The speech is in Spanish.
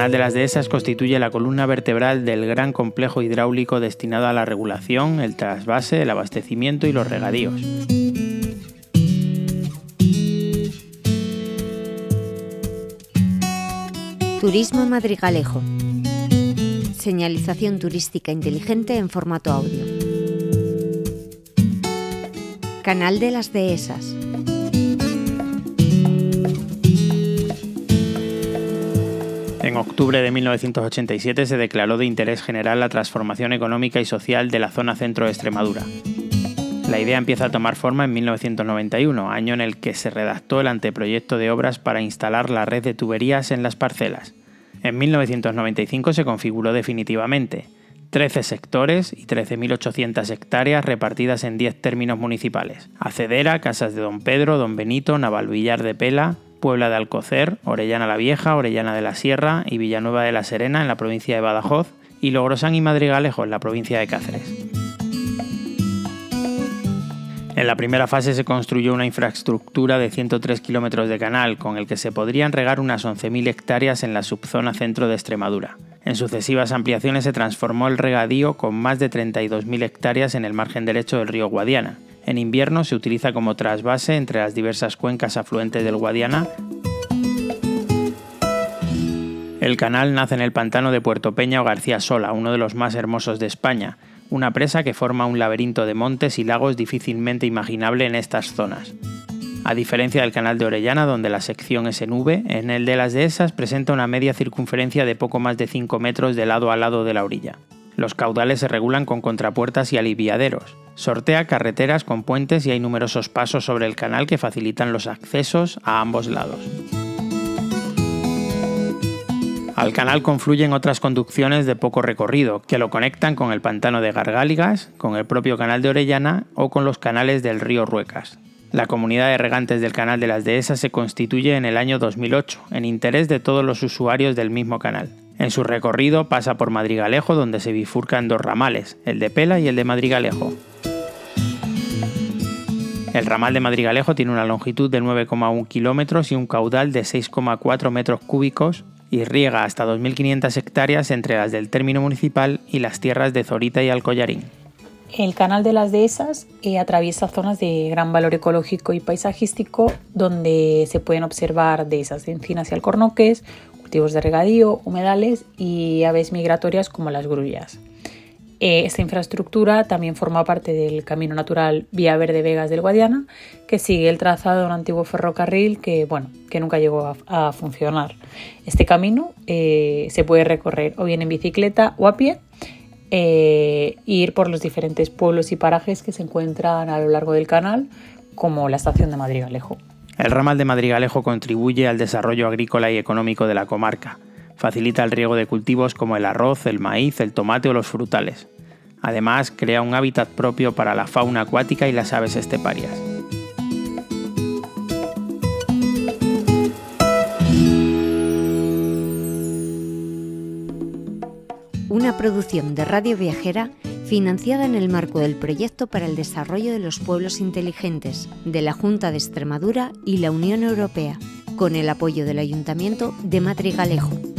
Canal de las Dehesas constituye la columna vertebral del gran complejo hidráulico destinado a la regulación, el trasvase, el abastecimiento y los regadíos. Turismo Madrigalejo. Señalización turística inteligente en formato audio. Canal de las Dehesas. Octubre de 1987 se declaró de interés general la transformación económica y social de la zona centro de Extremadura. La idea empieza a tomar forma en 1991, año en el que se redactó el anteproyecto de obras para instalar la red de tuberías en las parcelas. En 1995 se configuró definitivamente, 13 sectores y 13.800 hectáreas repartidas en 10 términos municipales. Acedera, Casas de Don Pedro, Don Benito, Navalvillar de Pela, Puebla de Alcocer, Orellana la Vieja, Orellana de la Sierra y Villanueva de la Serena en la provincia de Badajoz y Logrosán y Madrigalejo en la provincia de Cáceres. En la primera fase se construyó una infraestructura de 103 kilómetros de canal, con el que se podrían regar unas 11.000 hectáreas en la subzona centro de Extremadura. En sucesivas ampliaciones se transformó el regadío con más de 32.000 hectáreas en el margen derecho del río Guadiana. En invierno se utiliza como trasvase entre las diversas cuencas afluentes del Guadiana. El canal nace en el pantano de Puerto Peña o García Sola, uno de los más hermosos de España, una presa que forma un laberinto de montes y lagos difícilmente imaginable en estas zonas. A diferencia del canal de Orellana, donde la sección es en V, en el de las dehesas presenta una media circunferencia de poco más de 5 metros de lado a lado de la orilla. Los caudales se regulan con contrapuertas y aliviaderos. Sortea carreteras con puentes y hay numerosos pasos sobre el canal que facilitan los accesos a ambos lados. Al canal confluyen otras conducciones de poco recorrido, que lo conectan con el pantano de Gargáligas, con el propio canal de Orellana o con los canales del río Ruecas. La comunidad de regantes del canal de las Dehesas se constituye en el año 2008, en interés de todos los usuarios del mismo canal. En su recorrido pasa por Madrigalejo, donde se bifurcan dos ramales, el de Pela y el de Madrigalejo. El ramal de Madrigalejo tiene una longitud de 9,1 kilómetros y un caudal de 6,4 metros cúbicos y riega hasta 2.500 hectáreas entre las del término municipal y las tierras de Zorita y Alcollarín. El canal de las dehesas eh, atraviesa zonas de gran valor ecológico y paisajístico donde se pueden observar dehesas de encinas y alcornoques, cultivos de regadío, humedales y aves migratorias como las grullas. Eh, esta infraestructura también forma parte del Camino Natural Vía Verde Vegas del Guadiana, que sigue el trazado de un antiguo ferrocarril que, bueno, que nunca llegó a, funcionar. Este camino eh, se puede recorrer o bien en bicicleta o a pie e ir por los diferentes pueblos y parajes que se encuentran a lo largo del canal, como la estación de Madrigalejo. El ramal de Madrigalejo contribuye al desarrollo agrícola y económico de la comarca Facilita el riego de cultivos como el arroz, el maíz, el tomate o los frutales. Además, crea un hábitat propio para la fauna acuática y las aves esteparias. Una producción de Radio Viajera financiada en el marco del Proyecto para el Desarrollo de los Pueblos Inteligentes de la Junta de Extremadura y la Unión Europea, con el apoyo del Ayuntamiento de Madrigalejo.